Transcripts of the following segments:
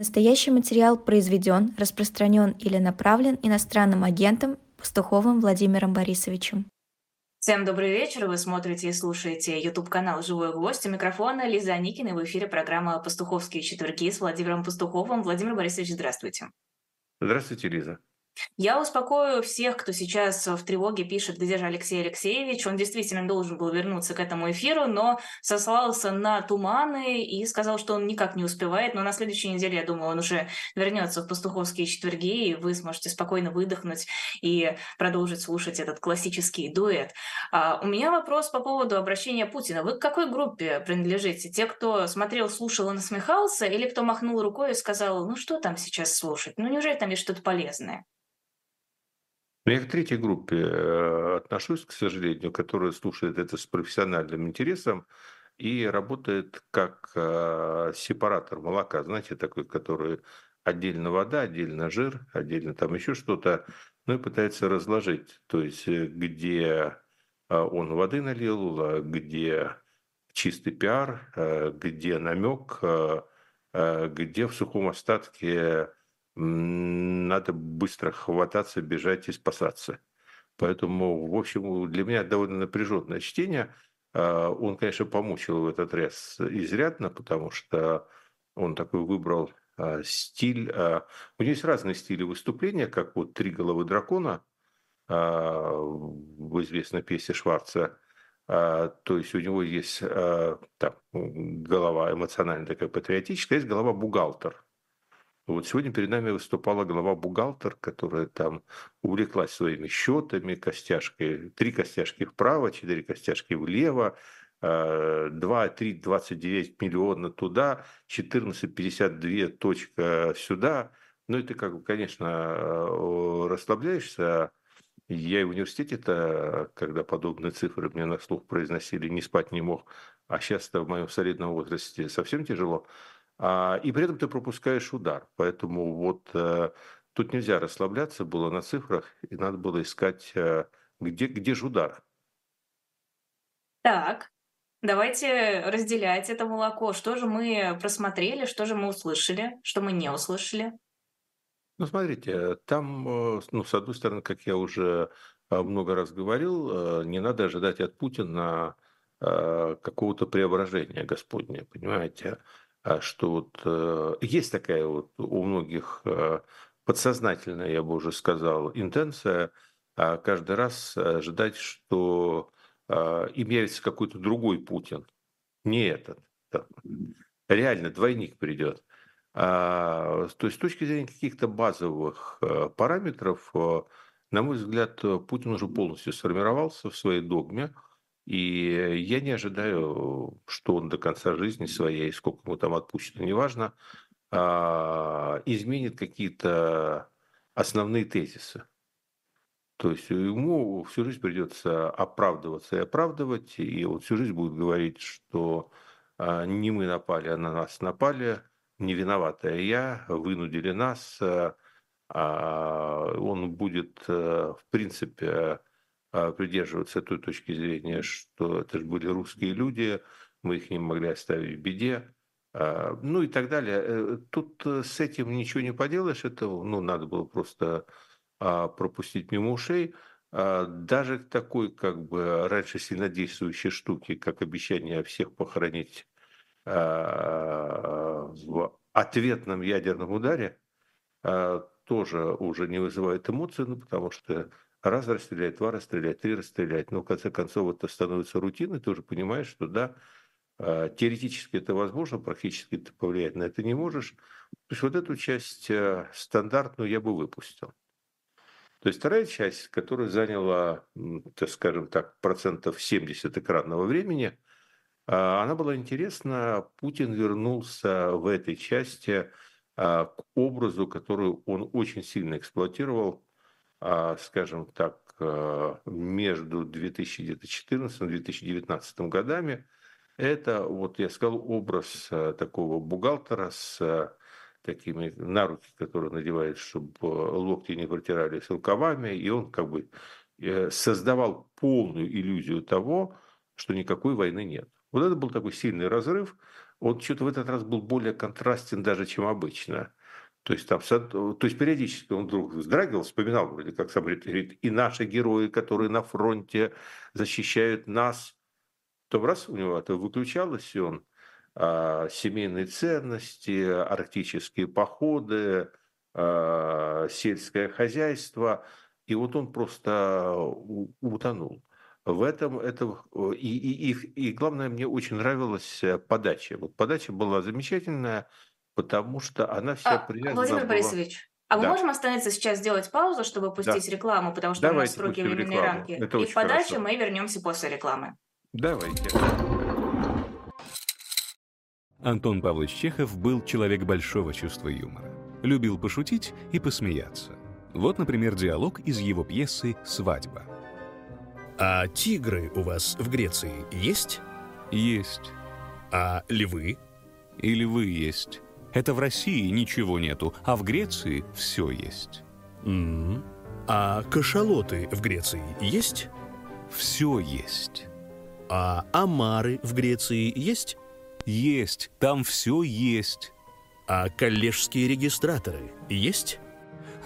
Настоящий материал произведен, распространен или направлен иностранным агентом Пастуховым Владимиром Борисовичем. Всем добрый вечер. Вы смотрите и слушаете YouTube-канал «Живой гвоздь». У микрофона Лиза Никина. В эфире программа «Пастуховские четверги» с Владимиром Пастуховым. Владимир Борисович, здравствуйте. Здравствуйте, Лиза. Я успокою всех, кто сейчас в тревоге пишет, где же Алексей Алексеевич. Он действительно должен был вернуться к этому эфиру, но сослался на туманы и сказал, что он никак не успевает. Но на следующей неделе, я думаю, он уже вернется в пастуховские четверги, и вы сможете спокойно выдохнуть и продолжить слушать этот классический дуэт. А у меня вопрос по поводу обращения Путина. Вы к какой группе принадлежите? Те, кто смотрел, слушал и насмехался, или кто махнул рукой и сказал, ну что там сейчас слушать? Ну неужели там есть что-то полезное? Но я к третьей группе э, отношусь, к сожалению, которая слушает это с профессиональным интересом и работает как э, сепаратор молока, знаете, такой, который отдельно вода, отдельно жир, отдельно там еще что-то, ну и пытается разложить, то есть э, где он воды налил, где чистый пиар, где намек, где в сухом остатке надо быстро хвататься, бежать и спасаться. Поэтому, в общем, для меня довольно напряженное чтение. А, он, конечно, помучил в этот раз изрядно, потому что он такой выбрал а, стиль. А, у него есть разные стили выступления, как вот «Три головы дракона» в известной песне Шварца. То есть у него есть там, голова эмоциональная, такая патриотическая, есть голова бухгалтер – вот сегодня перед нами выступала глава бухгалтер, которая там увлеклась своими счетами, костяшкой, три костяшки вправо, четыре костяшки влево, 2, 3, 29 миллиона туда, 14, 52 точка сюда. Ну, это как бы, конечно, э, расслабляешься. Я и в университете-то, когда подобные цифры мне на слух произносили, не спать не мог. А сейчас-то в моем солидном возрасте совсем тяжело. А, и при этом ты пропускаешь удар. Поэтому вот э, тут нельзя расслабляться было на цифрах, и надо было искать, э, где, где же удар. Так, давайте разделять это молоко. Что же мы просмотрели, что же мы услышали, что мы не услышали? Ну, смотрите, там, э, ну, с одной стороны, как я уже много раз говорил, не надо ожидать от Путина какого-то преображения Господня, понимаете? А что вот э, есть такая вот у многих э, подсознательная, я бы уже сказал, интенция а каждый раз ожидать, что э, им явится какой-то другой Путин, не этот. Реально двойник придет. А, то есть с точки зрения каких-то базовых параметров, на мой взгляд, Путин уже полностью сформировался в своей догме. И я не ожидаю, что он до конца жизни своей, сколько ему там отпущено, неважно, а, изменит какие-то основные тезисы. То есть ему всю жизнь придется оправдываться и оправдывать, и он всю жизнь будет говорить, что а, не мы напали, а на нас напали, не виноватая я, вынудили нас. А, он будет, э, в принципе, придерживаться той точки зрения, что это же были русские люди, мы их не могли оставить в беде, а, ну и так далее. Э, тут э, с этим ничего не поделаешь, это ну, надо было просто а, пропустить мимо ушей. Даже такой, как бы, раньше сильнодействующей штуки, как обещание всех похоронить в ответном ядерном ударе, тоже уже не вызывает эмоций, ну, потому что раз расстрелять, два расстрелять, три расстрелять. Но в конце концов это становится рутиной, ты уже понимаешь, что да, а, теоретически это возможно, практически ты повлиять на это не можешь. То есть вот эту часть э, стандартную я бы выпустил. То есть вторая часть, которая заняла, так скажем так, процентов 70 экранного времени, а, она была интересна. Путин вернулся в этой части а, к образу, который он очень сильно эксплуатировал скажем так, э, между 2014 и 2019 годами. Это, вот я сказал, образ э, такого бухгалтера с э, такими наруки, которые надевает, чтобы локти не протирались рукавами, и он как бы создавал полную иллюзию того, что никакой войны нет. Вот это был такой сильный разрыв. он что-то в этот раз был более контрастен даже, чем обычно. То есть, там, то есть периодически он вдруг вздрагивал, вспоминал, вроде как сам говорит, и наши герои, которые на фронте защищают нас. То раз у него это выключалось, и он а, семейные ценности, арктические походы, а, сельское хозяйство. И вот он просто утонул. В этом это и, и, и, и главное, мне очень нравилась э, подача. Вот подача была замечательная, потому что она вся а, привязана Владимир была... Борисович, а мы да. можем остановиться сейчас, сделать паузу, чтобы пустить да. рекламу, потому что Давайте у нас строгие временные рамки. Это и в подаче мы вернемся после рекламы. Давайте. Антон Павлович Чехов был человек большого чувства юмора. Любил пошутить и посмеяться. Вот, например, диалог из его пьесы «Свадьба». А тигры у вас в Греции есть? Есть. А львы? И львы есть. Это в России ничего нету, а в Греции все есть. Mm -hmm. А кашалоты в Греции есть? Все есть. А омары в Греции есть? Есть, там все есть. А коллежские регистраторы есть?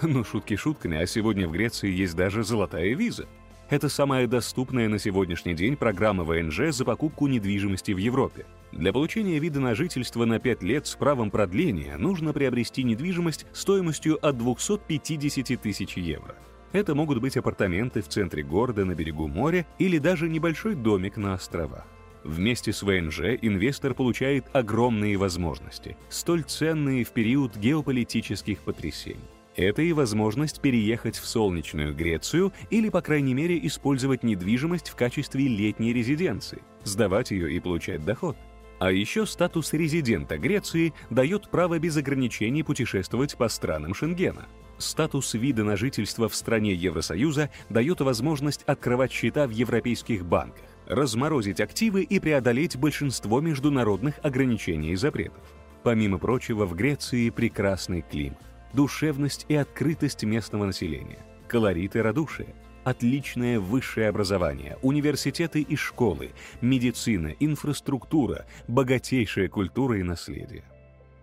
Ну, шутки шутками, а сегодня в Греции есть даже золотая виза. Это самая доступная на сегодняшний день программа ВНЖ за покупку недвижимости в Европе. Для получения вида на жительство на 5 лет с правом продления нужно приобрести недвижимость стоимостью от 250 тысяч евро. Это могут быть апартаменты в центре города на берегу моря или даже небольшой домик на островах. Вместе с ВНЖ инвестор получает огромные возможности, столь ценные в период геополитических потрясений. Это и возможность переехать в солнечную Грецию или, по крайней мере, использовать недвижимость в качестве летней резиденции, сдавать ее и получать доход. А еще статус резидента Греции дает право без ограничений путешествовать по странам Шенгена. Статус вида на жительство в стране Евросоюза дает возможность открывать счета в европейских банках разморозить активы и преодолеть большинство международных ограничений и запретов. Помимо прочего, в Греции прекрасный климат, душевность и открытость местного населения, колорит и радушие, отличное высшее образование, университеты и школы, медицина, инфраструктура, богатейшая культура и наследие.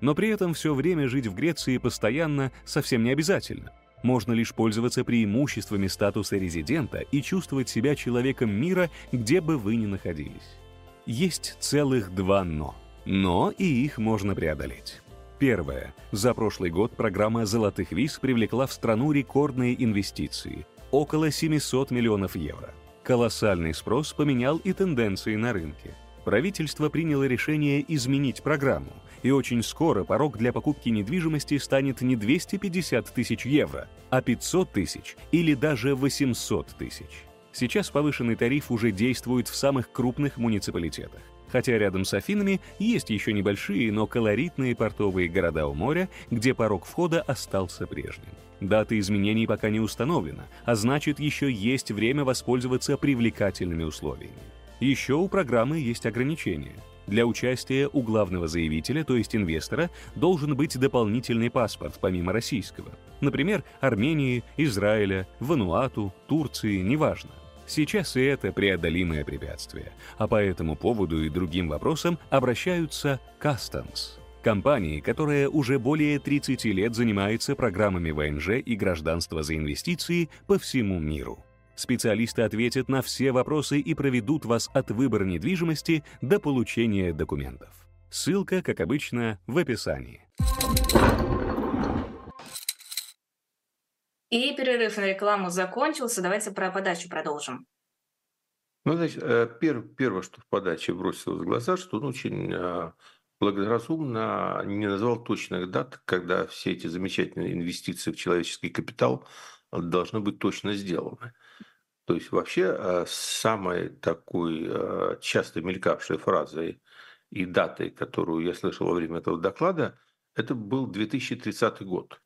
Но при этом все время жить в Греции постоянно совсем не обязательно – можно лишь пользоваться преимуществами статуса резидента и чувствовать себя человеком мира, где бы вы ни находились. Есть целых два «но». Но и их можно преодолеть. Первое. За прошлый год программа «Золотых виз» привлекла в страну рекордные инвестиции – около 700 миллионов евро. Колоссальный спрос поменял и тенденции на рынке. Правительство приняло решение изменить программу – и очень скоро порог для покупки недвижимости станет не 250 тысяч евро, а 500 тысяч или даже 800 тысяч. Сейчас повышенный тариф уже действует в самых крупных муниципалитетах. Хотя рядом с Афинами есть еще небольшие, но колоритные портовые города у моря, где порог входа остался прежним. Дата изменений пока не установлена, а значит еще есть время воспользоваться привлекательными условиями. Еще у программы есть ограничения – для участия у главного заявителя, то есть инвестора, должен быть дополнительный паспорт, помимо российского. Например, Армении, Израиля, Вануату, Турции, неважно. Сейчас и это преодолимое препятствие, а по этому поводу и другим вопросам обращаются Customs, компании, которая уже более 30 лет занимается программами ВНЖ и гражданства за инвестиции по всему миру. Специалисты ответят на все вопросы и проведут вас от выбора недвижимости до получения документов. Ссылка, как обычно, в описании. И перерыв на рекламу закончился. Давайте про подачу продолжим. Ну, значит, э, пер, первое, что в подаче бросилось в глаза, что он очень э, благоразумно не назвал точных дат, когда все эти замечательные инвестиции в человеческий капитал должны быть точно сделаны. То есть вообще э, самой такой э, часто мелькавшей фразой и датой, которую я слышал во время этого доклада, это был 2030 год.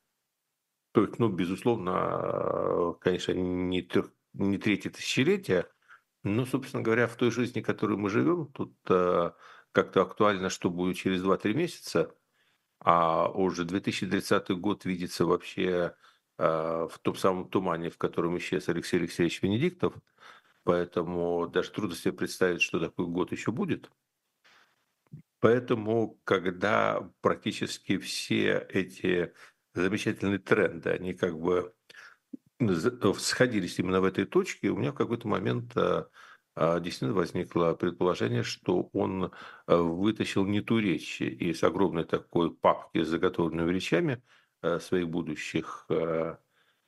То есть, ну, безусловно, э, конечно, не, трех, не третье тысячелетие, но, собственно говоря, в той жизни, в которой мы живем, тут как-то актуально, что будет через 2-3 месяца, а уже 2030 год видится вообще а, в том самом тумане, в котором исчез Алексей Алексеевич Венедиктов. Поэтому даже трудно себе представить, что такой год еще будет. Поэтому, когда практически все эти замечательные тренды, они как бы сходились именно в этой точке, у меня в какой-то момент а, действительно возникло предположение, что он а, вытащил не ту речь из огромной такой папки с заготовленными речами своих будущих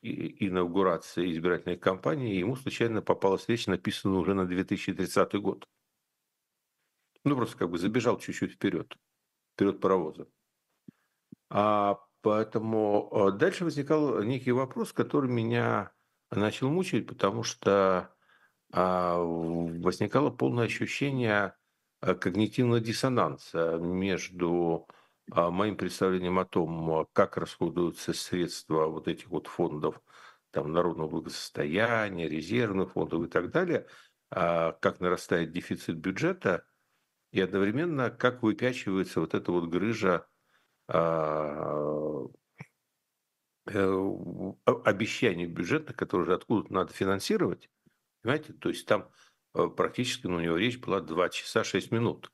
инаугурации избирательной кампании, ему случайно попалась речь, написанная уже на 2030 год. Ну, просто как бы забежал чуть-чуть вперед, вперед паровоза. А Поэтому э, дальше возникал некий вопрос, который меня начал мучить, потому что а, возникало полное ощущение э, когнитивного диссонанса между а, моим представлением о том, как расходуются средства вот этих вот фондов там, народного благосостояния, резервных фондов и так далее, а, как нарастает дефицит бюджета, и одновременно как выпячивается вот эта вот грыжа а, э, обещаний бюджетных, которые же откуда-то надо финансировать. Понимаете? То есть там э, практически ну, у него речь была 2 часа 6 минут.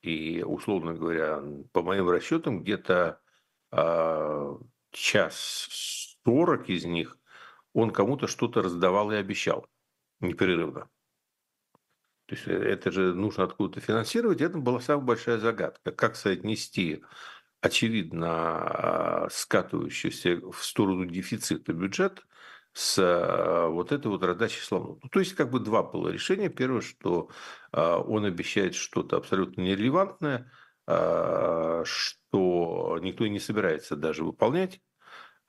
И, условно говоря, по моим расчетам, где-то э, час 40 из них он кому-то что-то раздавал и обещал непрерывно. То есть э, это же нужно откуда-то финансировать. Это была самая большая загадка. Как соотнести очевидно а, скатывающийся в сторону дефицита бюджет с а, вот этой вот раздачей слонов. Ну, то есть как бы два было решения. Первое, что а, он обещает что-то абсолютно нерелевантное, что никто и не собирается даже выполнять.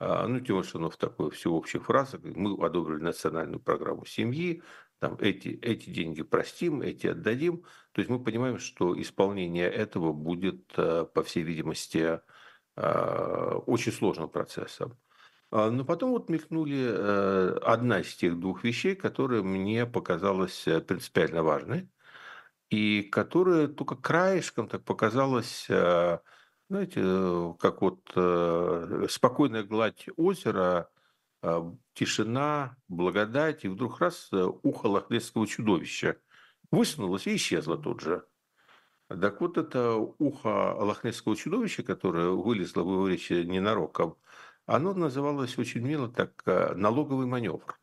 Ну, тем более, что оно в такой всеобщей фразе. Мы одобрили национальную программу семьи, там эти, эти деньги простим, эти отдадим. То есть мы понимаем, что исполнение этого будет, э, по всей видимости, э, очень сложным процессом. А, но потом вот мелькнули э, одна из тех двух вещей, которые мне показалась принципиально важной, и которая только краешком так показалась, знаете, как вот спокойная гладь озера тишина, благодать, и вдруг раз э, ухо лохнесского чудовища высунулось и исчезло тут же. Так вот это ухо лохнесского чудовища, которое вылезло в его речи ненароком, оно называлось очень мило так э, налоговый маневр.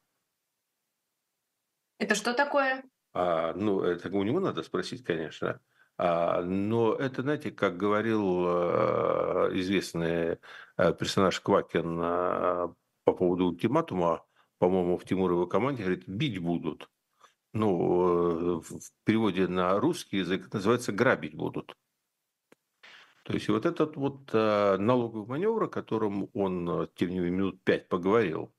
Это что такое? А, ну, это у него надо спросить, конечно. А, но это, знаете, как говорил э, известный персонаж Квакин по поводу ультиматума, по-моему, в Тимуровой команде говорит, бить будут. Ну, в переводе на русский язык называется грабить будут. То есть вот этот вот э, налоговый маневр, о котором он, э, тем не менее, минут пять поговорил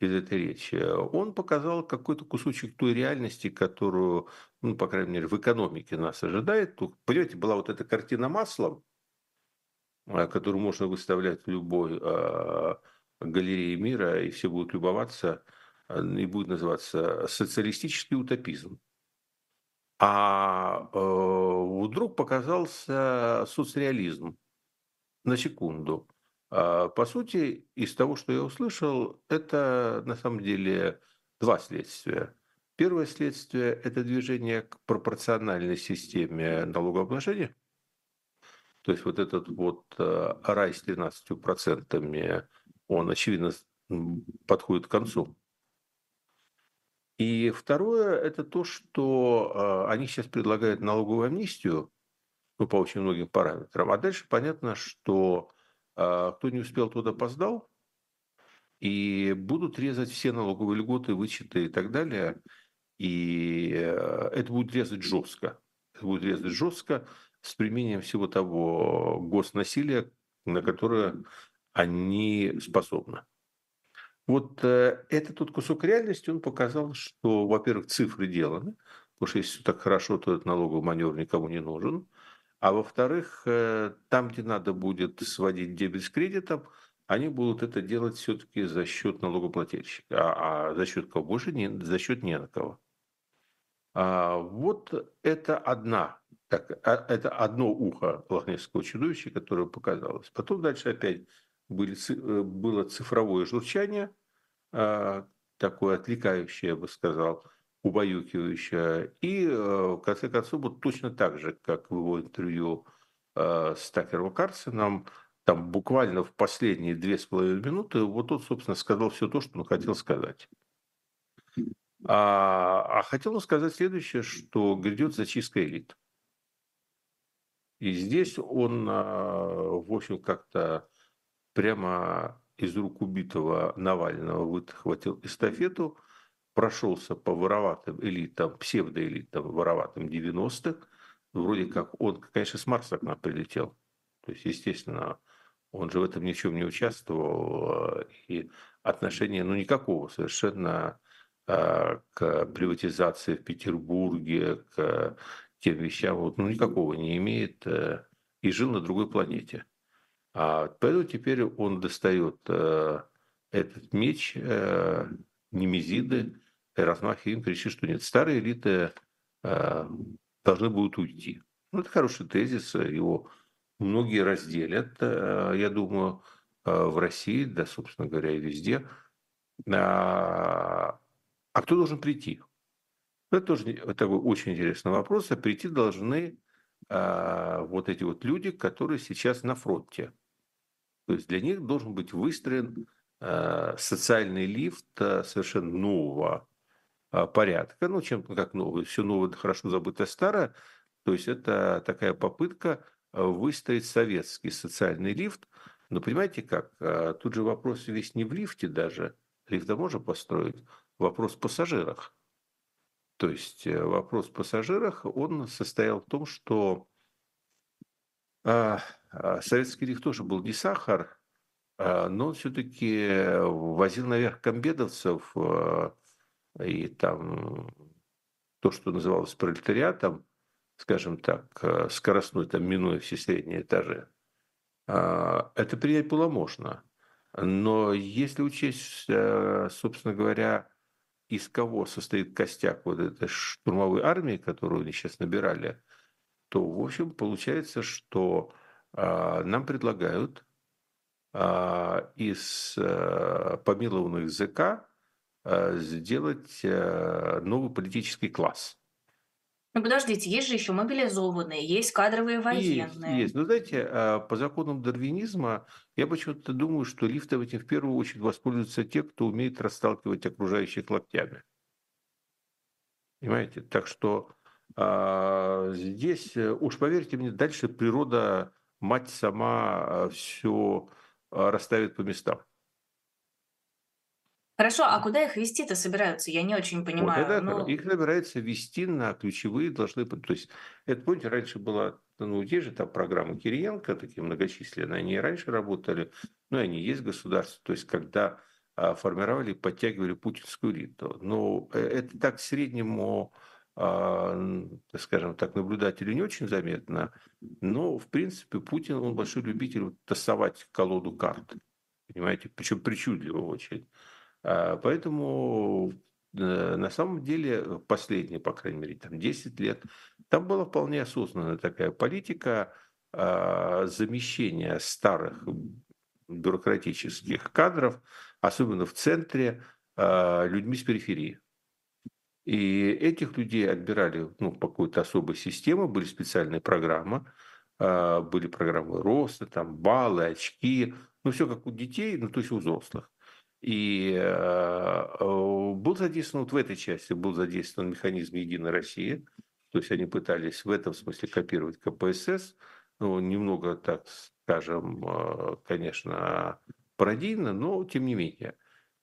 из этой речи, он показал какой-то кусочек той реальности, которую, ну, по крайней мере, в экономике нас ожидает. Понимаете, была вот эта картина маслом, которую можно выставлять в любой галереи мира, и все будут любоваться, э, и будет называться социалистический утопизм. А э, вдруг показался соцреализм на секунду. А, по сути, из того, что я услышал, это на самом деле два следствия. Первое следствие – это движение к пропорциональной системе налогообложения. То есть вот этот вот э, рай с 13% он, очевидно, подходит к концу. И второе – это то, что а, они сейчас предлагают налоговую амнистию, ну, по очень многим параметрам, а дальше понятно, что а, кто не успел, тот опоздал, и будут резать все налоговые льготы, вычеты и так далее, и э, это будет резать жестко. Это будет резать жестко с применением всего того госнасилия, на которое они способны. Вот э, этот тот кусок реальности, он показал, что, во-первых, цифры деланы, потому что если так хорошо, то этот налоговый маневр никому не нужен. А во-вторых, э, там, где надо будет сводить дебет с кредитом, они будут это делать все-таки за счет налогоплательщика. А, а за счет кого больше? Не, за счет не на кого. А, вот это одна, так, а, это одно ухо лохнесского чудовища, которое показалось. Потом дальше опять были, э, было цифровое журчание, такое отвлекающее, я бы сказал, убаюкивающее. И, э, в конце концов, вот точно так же, как в его интервью э, с Такером Карсоном, там буквально в последние две с половиной минуты, вот он, собственно, сказал все то, что он хотел сказать. А, а хотел он сказать следующее, что грядет зачистка элит. И здесь он, а, в общем, как-то прямо из рук убитого Навального выхватил эстафету, прошелся по вороватым элитам, псевдоэлитам, вороватым 90-х. Вроде как он, конечно, с Марса к нам прилетел. То есть, естественно, он же в этом ни не участвовал. И отношения, ну, никакого совершенно а, к приватизации в Петербурге, к тем вещам, ну, никакого не имеет э, и жил на другой планете. А поэтому теперь он достает э, этот меч э, Немезиды, и размахивает им, кричит, что нет, старые элиты должны будут уйти. Ну, это хороший тезис, его многие разделят, я думаю, в России, да, собственно говоря, и везде. А, а кто должен прийти? Это тоже такой очень интересный вопрос. А прийти должны а, вот эти вот люди, которые сейчас на фронте. То есть для них должен быть выстроен а, социальный лифт а, совершенно нового а, порядка. Ну, чем как новый, все новое, хорошо забытое старое. То есть это такая попытка выстроить советский социальный лифт. Но понимаете как? Тут же вопрос весь не в лифте даже. Лифта можно построить. Вопрос в пассажирах. То есть э, вопрос в пассажирах, он состоял в том, что советский лифт тоже был не сахар, а, но он все-таки возил наверх комбедовцев а, и там то, что называлось пролетариатом, скажем так, а, скоростной, там, минуя все средние этажи, а, это принять было можно. Но если учесть, собственно говоря, из кого состоит костяк вот этой штурмовой армии, которую они сейчас набирали, то, в общем, получается, что нам предлагают э, из э, помилованных ЗК э, сделать э, новый политический класс. Ну подождите, есть же еще мобилизованные, есть кадровые военные. Есть, есть. Но знаете, а, по законам дарвинизма я почему-то думаю, что лифтом этим в первую очередь воспользуются те, кто умеет расталкивать окружающих локтями. Понимаете? Так что а, здесь, э, уж поверьте мне, дальше природа, мать сама а, все а, расставит по местам. Хорошо, а куда их вести-то собираются? Я не очень Вот понимаю. это Ну, их собирается вести на ключевые должны быть. То есть, это, помните, раньше была, ну, есть же там программы Кириенко, такие многочисленные, они и раньше работали, ну, и они есть в государстве. То есть, когда а, формировали, подтягивали путинскую элиту. Но э, это так среднему, а, н- скажем так, наблюдателю не очень заметно, но, в принципе, Путин, он большой любитель тасовать колоду карт, понимаете, причем причудливо очень. А, Поэтому э, на самом деле последние, по крайней мере, там 10 лет, там была вполне осознанная такая политика а, замещения старых бюрократических кадров, особенно в центре, а, людьми с периферии. И этих людей отбирали ну, по какой-то особой системе, были специальные программы, а, были программы роста, там баллы, очки, ну все как у детей, ну то есть у взрослых. И э, был задействован, вот в этой части был задействован механизм «Единой России», то есть они пытались в этом смысле копировать КПСС, ну, немного, так скажем, э, конечно, пародийно, но тем не менее.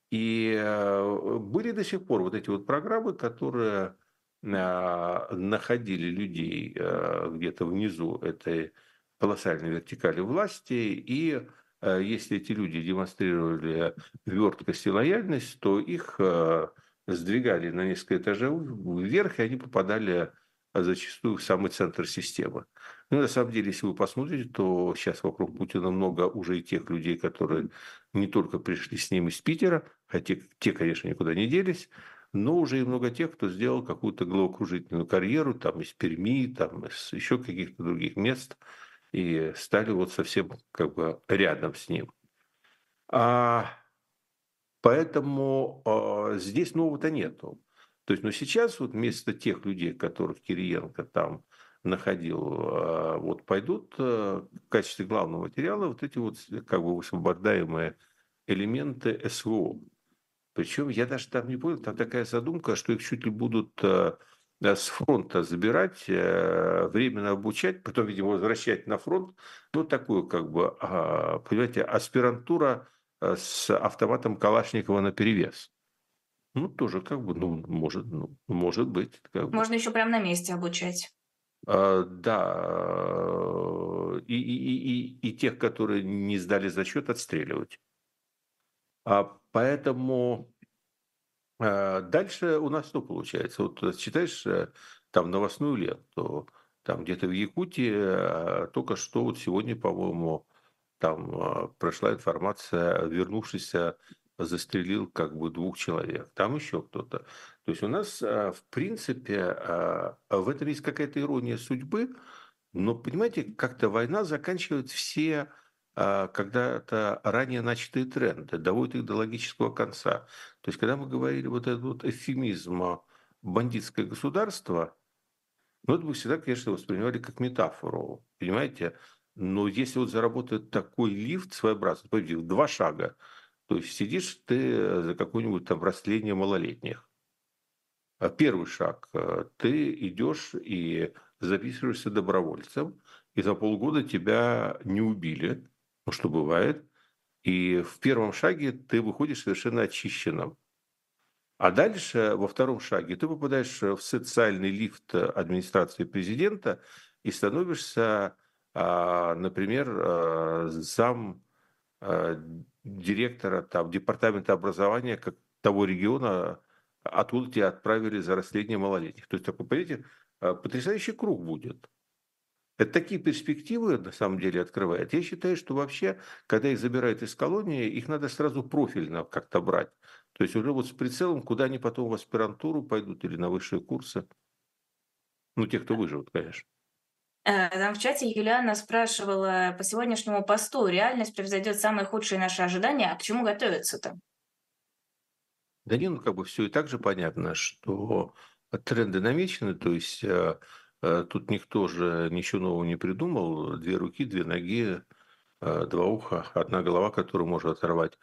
И э, были до сих пор вот эти вот программы, которые э, находили людей э, где-то внизу этой колоссальной вертикали власти. И Э, если эти люди демонстрировали верткость и лояльность, то их сдвигали на несколько этажей вверх, и они попадали э, зачастую в самый центр системы. Ну, на самом деле, если вы посмотрите, то сейчас вокруг Путина много уже и тех людей, которые не только пришли с ним из Питера, хотя те, конечно, никуда не делись, но уже и много тех, кто сделал какую-то головокружительную карьеру там из Перми, там из еще каких-то других мест – и стали вот совсем как бы рядом с ним. А, поэтому а, здесь нового-то нету. То есть, но сейчас вот вместо тех людей, которых Кириенко там находил, вот пойдут в качестве главного материала вот эти вот как бы высвобождаемые элементы СВО. Причем я даже там не понял, там такая задумка, что их чуть ли будут с фронта забирать, временно обучать, потом, видимо, возвращать на фронт. Ну, такую, как бы, а, понимаете, аспирантура с автоматом Калашникова на перевес. Ну, тоже как бы, ну, может, ну, может быть. Как Можно бы. еще прямо на месте обучать. А, да, и, и, и, и тех, которые не сдали зачет, отстреливать. А поэтому а, дальше у нас что получается? Вот э, читаешь э, там новостную ленту, там где-то в Якутии только что вот сегодня, по-моему, там прошла информация, вернувшийся застрелил как бы двух человек, там еще кто-то. То есть у нас, в принципе, в этом есть какая-то ирония судьбы, но, понимаете, как-то война заканчивает все а, когда-то ранее начатые тренды, доводит их до логического конца. То есть, когда мы говорили вот этот вот эфемизм бандитское государство, ну, это мы всегда, конечно, воспринимали как метафору, понимаете? Но если вот заработает такой лифт своеобразный, два шага, то есть сидишь ты за какое-нибудь там растление малолетних. А первый шаг, э, ты идешь и записываешься добровольцем, и за полгода тебя не убили, ну, что бывает. И в первом шаге ты выходишь совершенно очищенным. А дальше, во втором шаге, ты попадаешь в социальный лифт администрации президента и становишься, а, например, а, зам а, директора там, департамента образования как того региона, откуда тебя отправили за расследование малолетних. То есть такой, понимаете, потрясающий круг будет. Это такие перспективы, на самом деле, открывает. Я считаю, что вообще, когда их забирают из колонии, их надо сразу профильно как-то брать. То есть уже вот с прицелом, куда они потом в аспирантуру пойдут или на высшие курсы. Ну, те, кто выживут, конечно. Э, там в чате Юлиана спрашивала по сегодняшнему посту, реальность превзойдет самые худшие наши ожидания, а к чему готовиться-то? Да не, ну как бы все и так же понятно, что тренды намечены, то есть э, Э, тут никто же ничего нового не придумал. Две руки, две ноги, два уха, одна голова, которую можно оторвать.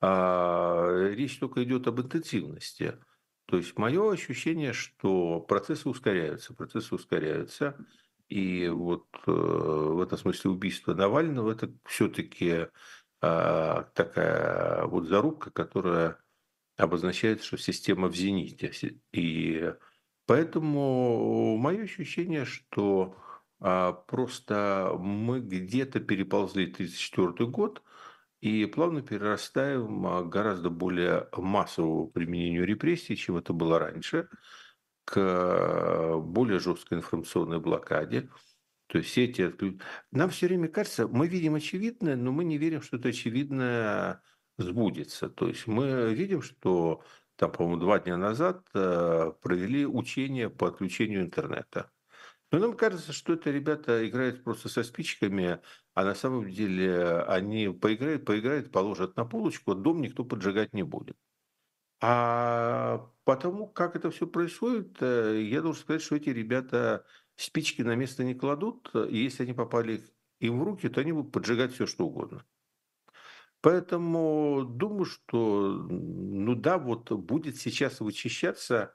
А речь только идет об интенсивности. То есть мое ощущение, что процессы ускоряются, процессы ускоряются. И вот э, в этом смысле убийство Навального – это все-таки а, такая вот зарубка, которая обозначает, что система в зените. И Поэтому мое ощущение, что а, просто мы где-то переползли 1934 год и плавно перерастаем а, гораздо более массовому применению репрессий, чем это было раньше, к более жесткой информационной блокаде. То есть все эти... Нам все время кажется, мы видим очевидное, но мы не верим, что это очевидное сбудется. То есть мы видим, что там, по-моему, два дня назад э, провели учение по отключению интернета. Но нам кажется, что это ребята играют просто со спичками, а на самом деле они поиграют, поиграют, положат на полочку, дом никто поджигать не будет. А потому, как это все происходит, э, я должен сказать, что эти ребята спички на место не кладут, и если они попали им в руки, то они будут поджигать все, что угодно. Поэтому думаю, что, ну да, вот будет сейчас вычищаться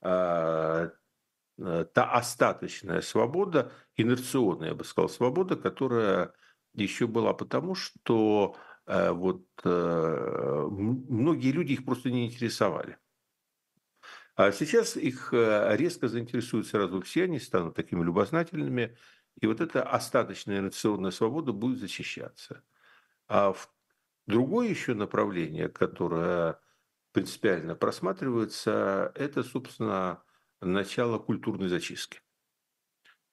а, э, та остаточная свобода, инерционная, я бы сказал, свобода, которая еще была потому, что э, вот э, многие люди их просто не интересовали. А сейчас их резко заинтересуют сразу все, они станут такими любознательными, и вот эта остаточная инерционная свобода будет защищаться. А в Другое еще направление, которое принципиально просматривается, это, собственно, начало культурной зачистки.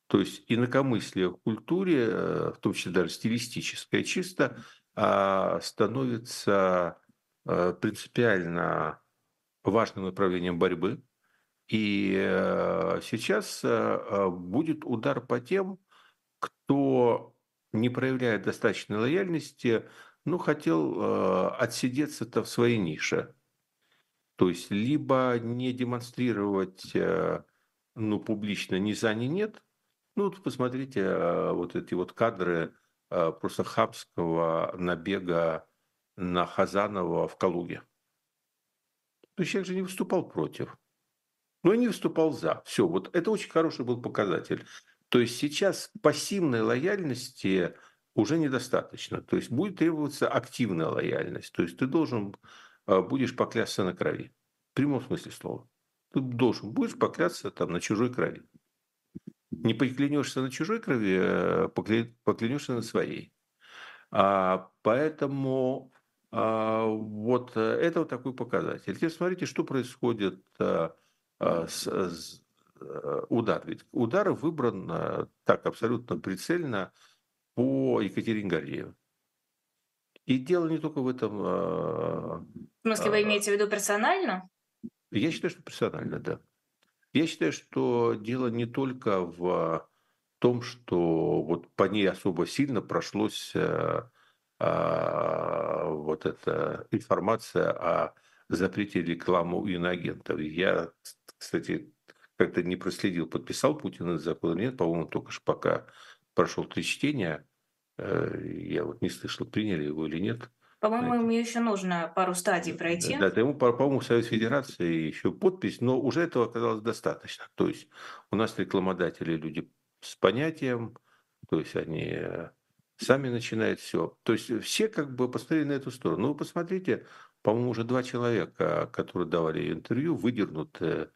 То есть инакомыслие в культуре, э, в том числе даже стилистическое, чисто становится э, принципиально важным направлением борьбы. И э, сейчас будет удар по тем, кто не проявляет достаточной лояльности ну, хотел э, отсидеться-то в своей нише. То есть, либо не демонстрировать, э, ну, публично ни за, ни нет, Ну, вот посмотрите, э, вот эти вот кадры э, просто хабского набега на Хазанова в Калуге. То есть человек же не выступал против, но и не выступал за. Все, вот это очень хороший был показатель. То есть сейчас пассивной лояльности уже недостаточно. То есть будет требоваться активная лояльность. То есть ты должен э, будешь поклясться на крови. В прямом смысле слова. Ты должен будешь поклясться там на чужой крови. Не поклянешься на чужой крови, э, поклянешься на своей. А, поэтому а, вот э, это вот такой показатель. Теперь смотрите, что происходит а, а, с, с удар. Ведь удар выбран так абсолютно прицельно по Екатерине Гордеевой. И дело не только в этом. В смысле, вы имеете в виду персонально? Я считаю, что персонально, да. Я считаю, что дело не только в том, что вот по ней особо сильно прошлось э, а, вот эта информация о запрете рекламы у иноагентов. Я, кстати, как-то не проследил, подписал Путин этот закон или нет, по-моему, только что пока прошел три чтения, э, я вот не слышал, приняли его или нет. По-моему, ему еще нужно пару стадий пройти. Да, ему, по-моему, Совет Федерации еще подпись, но уже этого оказалось достаточно. То есть у нас рекламодатели люди с понятием, то есть они э, сами начинают все. То есть все как бы посмотрели на эту сторону. Ну, вы посмотрите, по-моему, уже два человека, которые давали интервью, выдернуты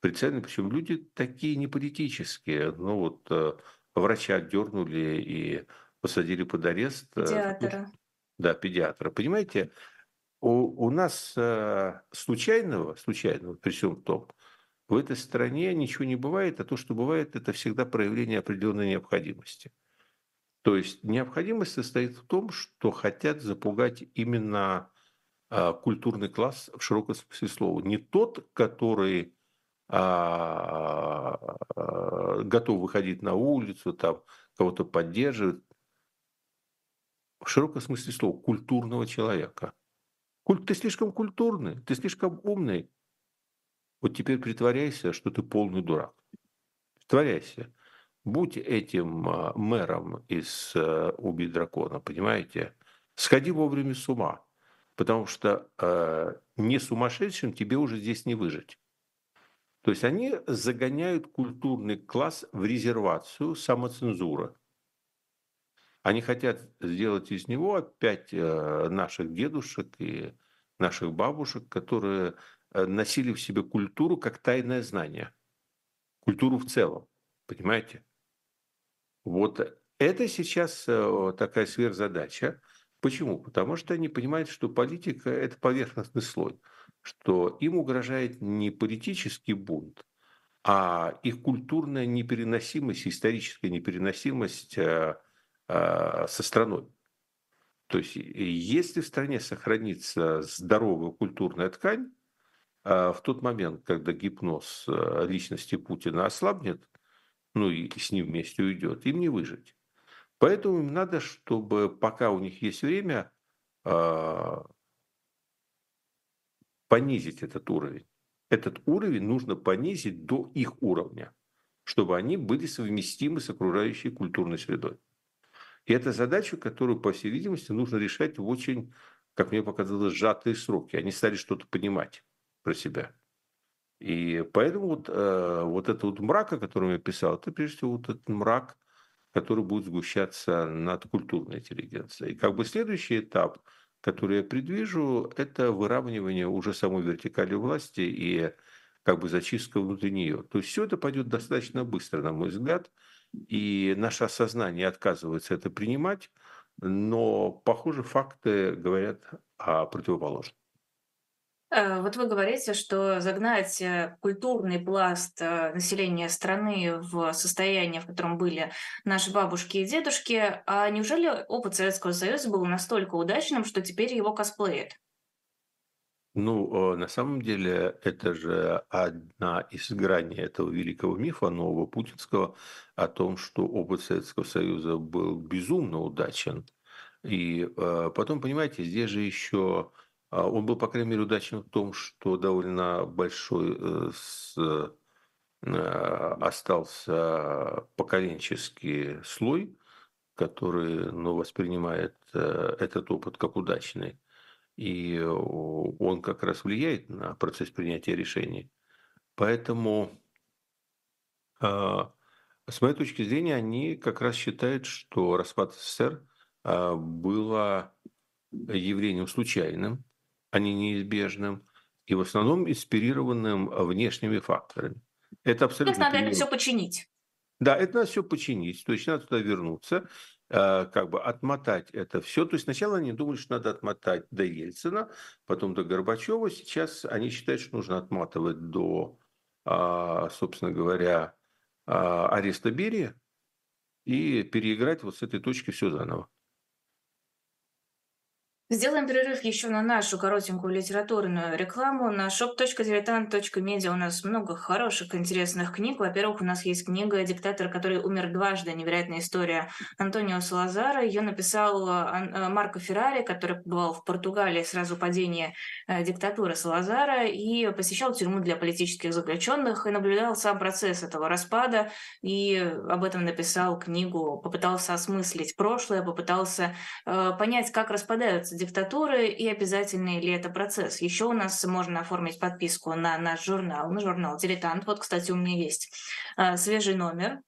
прицельно, причем люди такие не политические. Ну вот э, врача дернули и посадили под арест. Э, Педиатра да, педиатра. Понимаете, у, у нас э, случайного, случайного, при всем том, в этой стране ничего не бывает, а то, что бывает, это всегда проявление определенной необходимости. То есть необходимость состоит в том, что хотят запугать именно э, культурный класс в широком смысле слова. Не тот, который а, а, готов выходить на улицу, там кого-то поддерживать, в широком смысле слова, культурного человека. Ты слишком культурный, ты слишком умный. Вот теперь притворяйся, что ты полный дурак. Притворяйся. Будь этим а, мэром из э, «Убить дракона», понимаете? Сходи вовремя с ума, потому что э, не сумасшедшим тебе уже здесь не выжить. То есть они загоняют культурный класс в резервацию самоцензуры. Они хотят сделать из него опять э, наших дедушек и наших бабушек, которые э, носили в себе культуру как тайное знание. Культуру в целом. Понимаете? Вот это сейчас э, такая сверхзадача. Почему? Потому что они понимают, что политика – это поверхностный слой, что им угрожает не политический бунт, а их культурная непереносимость, историческая непереносимость со страной. То есть, если в стране сохранится здоровая культурная ткань, а, в тот момент, когда гипноз а, личности Путина ослабнет, ну и с ним вместе уйдет, им не выжить. Поэтому им надо, чтобы пока у них есть время, понизить этот уровень. Этот уровень нужно понизить до их уровня, чтобы они были совместимы с окружающей культурной средой. И это задача, которую, по всей видимости, нужно решать в очень, как мне показалось, сжатые сроки. Они стали что-то понимать про себя. И поэтому вот, э, вот это вот мрак, о котором я писал, это прежде всего вот этот мрак, который будет сгущаться над культурной интеллигенцией. И как бы следующий этап, который я предвижу, это выравнивание уже самой вертикали власти и как бы зачистка внутри нее. То есть все это пойдет достаточно быстро, на мой взгляд и наше сознание отказывается это принимать, но, похоже, факты говорят о противоположном. Э, вот вы говорите, что загнать э, культурный пласт э, населения страны в состояние, в котором были наши бабушки и дедушки, а неужели опыт Советского Союза был настолько удачным, что теперь его косплеят? Ну, э, на самом деле, это же одна из граней этого великого мифа нового путинского о том, что опыт Советского Союза был безумно удачен. И э, потом, понимаете, здесь же еще он был, по крайней мере, удачен в том, что довольно большой э, остался поколенческий слой, который ну, воспринимает этот опыт как удачный. И он как раз влияет на процесс принятия решений. Поэтому с моей точки зрения, они как раз считают, что распад СССР а, было явлением случайным, а не неизбежным, и в основном инспирированным внешними факторами. Это абсолютно... То есть надо это все починить. Да, это надо все починить, то есть надо туда вернуться, а, как бы отмотать это все. То есть сначала они думали, что надо отмотать до Ельцина, потом до Горбачева. Сейчас они считают, что нужно отматывать до, а, собственно говоря, а, ареста Берия и переиграть вот с этой точки все заново. Сделаем перерыв еще на нашу коротенькую литературную рекламу. На shop.diletant.media у нас много хороших, интересных книг. Во-первых, у нас есть книга «Диктатор, который умер дважды. Невероятная история» Антонио Салазара. Ее написал э, э, Марко Феррари, который побывал в Португалии сразу падения э, диктатуры Салазара и посещал тюрьму для политических заключенных и наблюдал сам процесс этого распада и об этом написал книгу, попытался осмыслить прошлое, попытался понять, как распадаются диктатуры и обязательный ли это процесс. Еще у нас можно оформить подписку на наш журнал, на журнал «Дилетант». Вот, кстати, у меня есть э, свежий номер,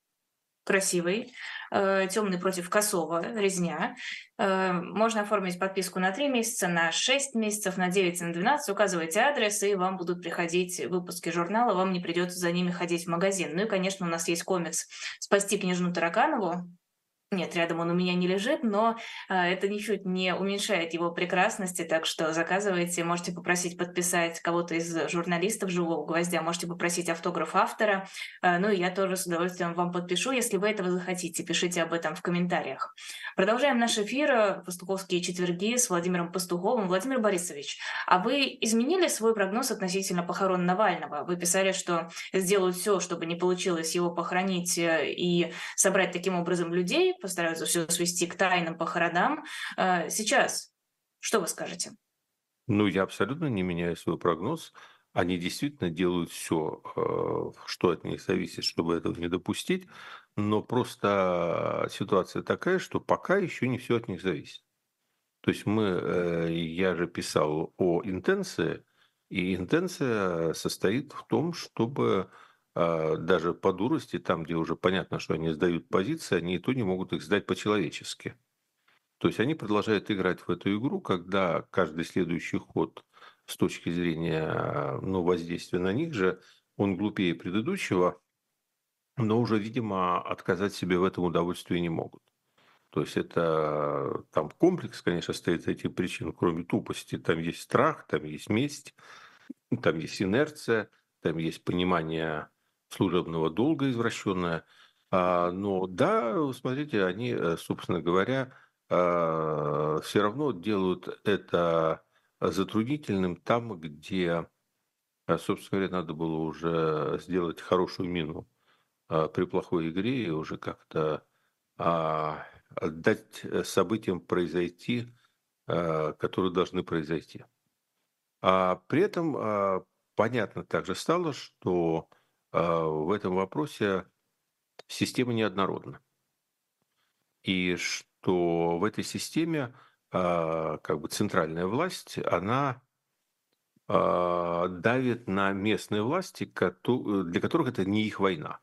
красивый, э, темный против косого, резня. Э, можно оформить подписку на 3 месяца, на 6 месяцев, на 9, на 12. Указывайте адрес, и вам будут приходить выпуски журнала, вам не придется за ними ходить в магазин. Ну и, конечно, у нас есть комикс «Спасти княжну Тараканову», нет, рядом он у меня не лежит, но а, это ничуть не уменьшает его прекрасности, так что заказывайте, можете попросить подписать кого-то из журналистов «Живого гвоздя», можете попросить автограф автора, а, ну и я тоже с удовольствием вам подпишу, если вы этого захотите, пишите об этом в комментариях. Продолжаем наш эфир «Пастуховские четверги» с Владимиром Пастуховым. Владимир Борисович, а вы изменили свой прогноз относительно похорон Навального? Вы писали, что сделают все, чтобы не получилось его похоронить э, и собрать таким образом людей, постараются все свести к тайным похоронам. Э, сейчас что вы скажете? Ну, я абсолютно не меняю свой прогноз. Они действительно делают все, э, что от них зависит, чтобы этого не допустить. Но просто ситуация такая, что пока еще не все от них зависит. То есть мы, э, я же писал о интенции, и интенция состоит в том, чтобы даже по дурости, там, где уже понятно, что они сдают позиции, они и то не могут их сдать по-человечески. То есть они продолжают играть в эту игру, когда каждый следующий ход с точки зрения ну, воздействия на них же, он глупее предыдущего, но уже, видимо, отказать себе в этом удовольствии не могут. То есть это там комплекс, конечно, стоит этих причин, кроме тупости. Там есть страх, там есть месть, там есть инерция, там есть понимание служебного долга извращенная. А, но да, смотрите, они, э, собственно говоря, а, все равно делают это затруднительным там, где, а, собственно говоря, надо было уже сделать хорошую мину при плохой игре и уже как-то дать событиям произойти, которые должны произойти. А при этом понятно также стало, что в этом вопросе система неоднородна. И что в этой системе а, как бы центральная власть, она а, давит на местные власти, для которых это не их война.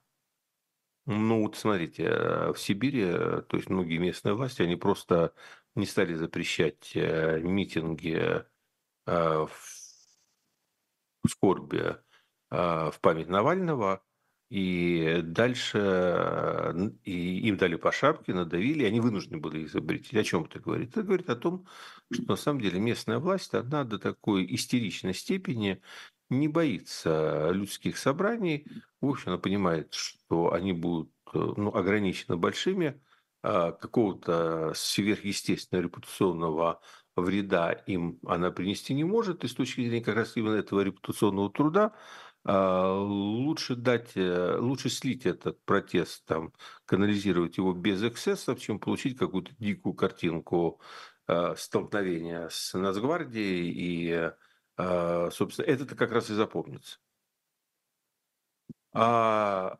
Ну вот смотрите, в Сибири, то есть многие местные власти, они просто не стали запрещать э, митинги в скорби а, в память Навального, и дальше и им дали по шапке, надавили, и они вынуждены были запретить. О чем это говорит? Это говорит о том, что на самом деле местная власть, одна до такой истеричной степени не боится людских собраний. В общем, она понимает, что они будут ну, ограничены большими, а какого-то сверхъестественного репутационного вреда им она принести не может. И с точки зрения как раз именно этого репутационного труда а, лучше дать, э, лучше слить этот протест, там, канализировать его без эксцессов, чем получить какую-то дикую картинку а, столкновения с Нацгвардией. И, а, собственно, это как раз и запомнится. А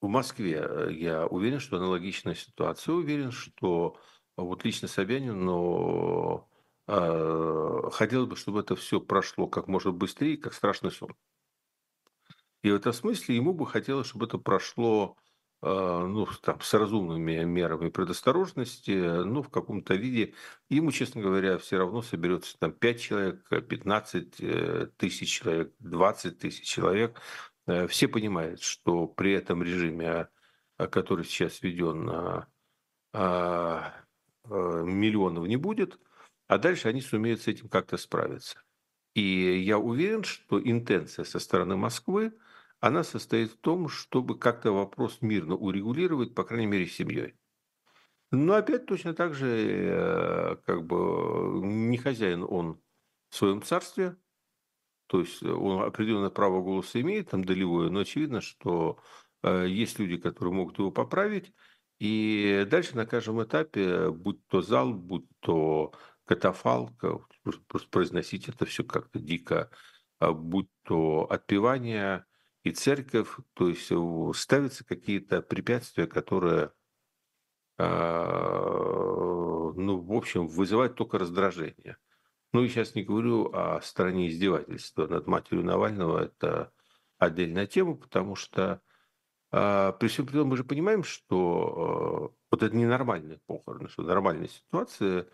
в Москве э, я уверен, что аналогичная ситуация. Уверен, что вот лично Собянин, но э, хотелось бы, чтобы это все прошло как можно быстрее, как страшный сон. И в этом смысле ему бы хотелось, чтобы это прошло э, ну, там, с разумными мерами предосторожности, ну, в каком-то виде. Ему, честно говоря, все равно соберется там 5 человек, 15 э, тысяч человек, 20 тысяч человек. Э, все понимают, что при этом режиме, который сейчас введен, а, миллионов не будет, а дальше они сумеют с этим как-то справиться. И я уверен, что интенция со стороны Москвы – она состоит в том, чтобы как-то вопрос мирно урегулировать, по крайней мере, с семьей. Но опять точно так же, э, как бы, не хозяин он в своем царстве, то есть он определенное право голоса имеет, там долевое, но очевидно, что э, есть люди, которые могут его поправить, и дальше на каждом этапе, будь то зал, будь то катафалк, просто произносить это все как-то дико, а будь то отпевание, и церковь, то есть ставятся какие-то препятствия, которые, а, ну, в общем, вызывают только раздражение. Ну, и сейчас не говорю о стороне издевательства над матерью Навального, это отдельная тема, потому что а, при всем при том мы же понимаем, что а, вот это ненормальные похороны, что нормальная ситуация,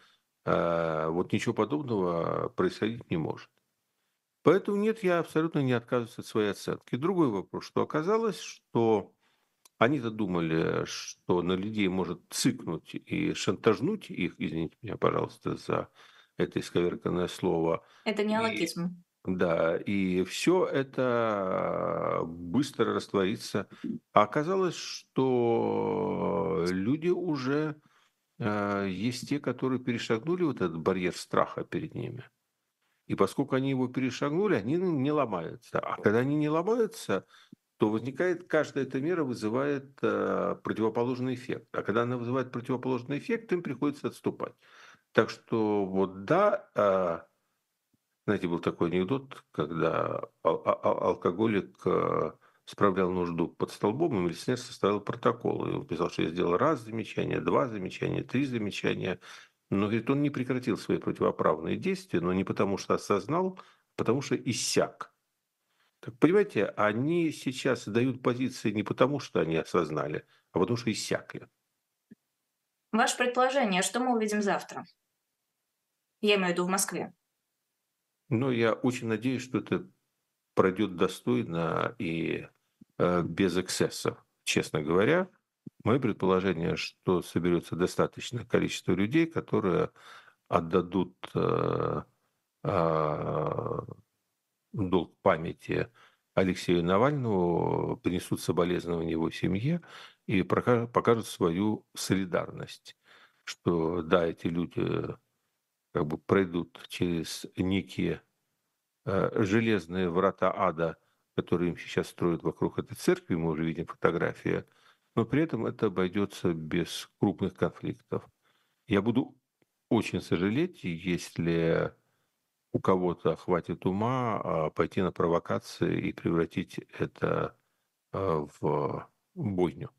вот ничего подобного происходить не может. Поэтому нет, я абсолютно не отказываюсь от своей оценки. Другой вопрос, что оказалось, что они-то думали, что на людей может цикнуть и шантажнуть их, извините меня, пожалуйста, за это исковерканное слово. Это не алакизм. да, и все это быстро растворится. А оказалось, что люди уже э, есть те, которые перешагнули вот этот барьер страха перед ними. И поскольку они его перешагнули, они не ломаются. А когда они не ломаются, то возникает, каждая эта мера вызывает э, противоположный эффект. А когда она вызывает противоположный эффект, им приходится отступать. Так что вот да, э, знаете, был такой анекдот, когда ал- ал- алкоголик э, справлял нужду под столбом, и милиционер составил протокол. И он писал, что я сделал раз замечание, два замечания, три замечания – но, говорит, он не прекратил свои противоправные действия, но не потому что осознал, а потому что иссяк. Так понимаете, они сейчас дают позиции не потому, что они осознали, а потому что иссякли. Ваше предположение, что мы увидим завтра? Я имею в виду в Москве. Ну, я очень надеюсь, что это пройдет достойно и э, без эксцессов, честно говоря. Мое предположение, что соберется достаточное количество людей, которые отдадут э, э, долг памяти Алексею Навальному, принесут соболезнования его семье и покажут свою солидарность, что да, эти люди как бы пройдут через некие э, железные врата ада, которые им сейчас строят вокруг этой церкви, мы уже видим фотографии но при этом это обойдется без крупных конфликтов. Я буду очень сожалеть, если у кого-то хватит ума а, пойти на провокации и превратить это а, в бойню.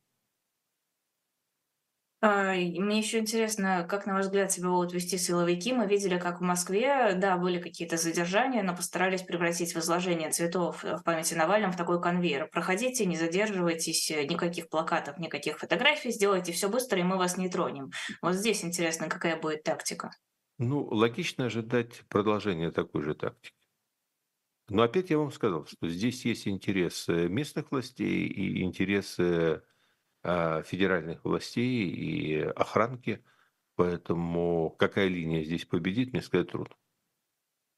А, мне еще интересно, как, на ваш взгляд, себя будут вести силовики? Мы видели, как в Москве, да, были какие-то задержания, но постарались превратить возложение цветов в памяти Навального в такой конвейер. Проходите, не задерживайтесь, никаких плакатов, никаких фотографий, сделайте все быстро, и мы вас не тронем. Вот здесь интересно, какая будет тактика. Ну, логично ожидать продолжения такой же тактики. Но опять я вам сказал, что здесь есть интересы местных властей и интересы федеральных властей и охранки. Поэтому какая линия здесь победит, мне сказать трудно.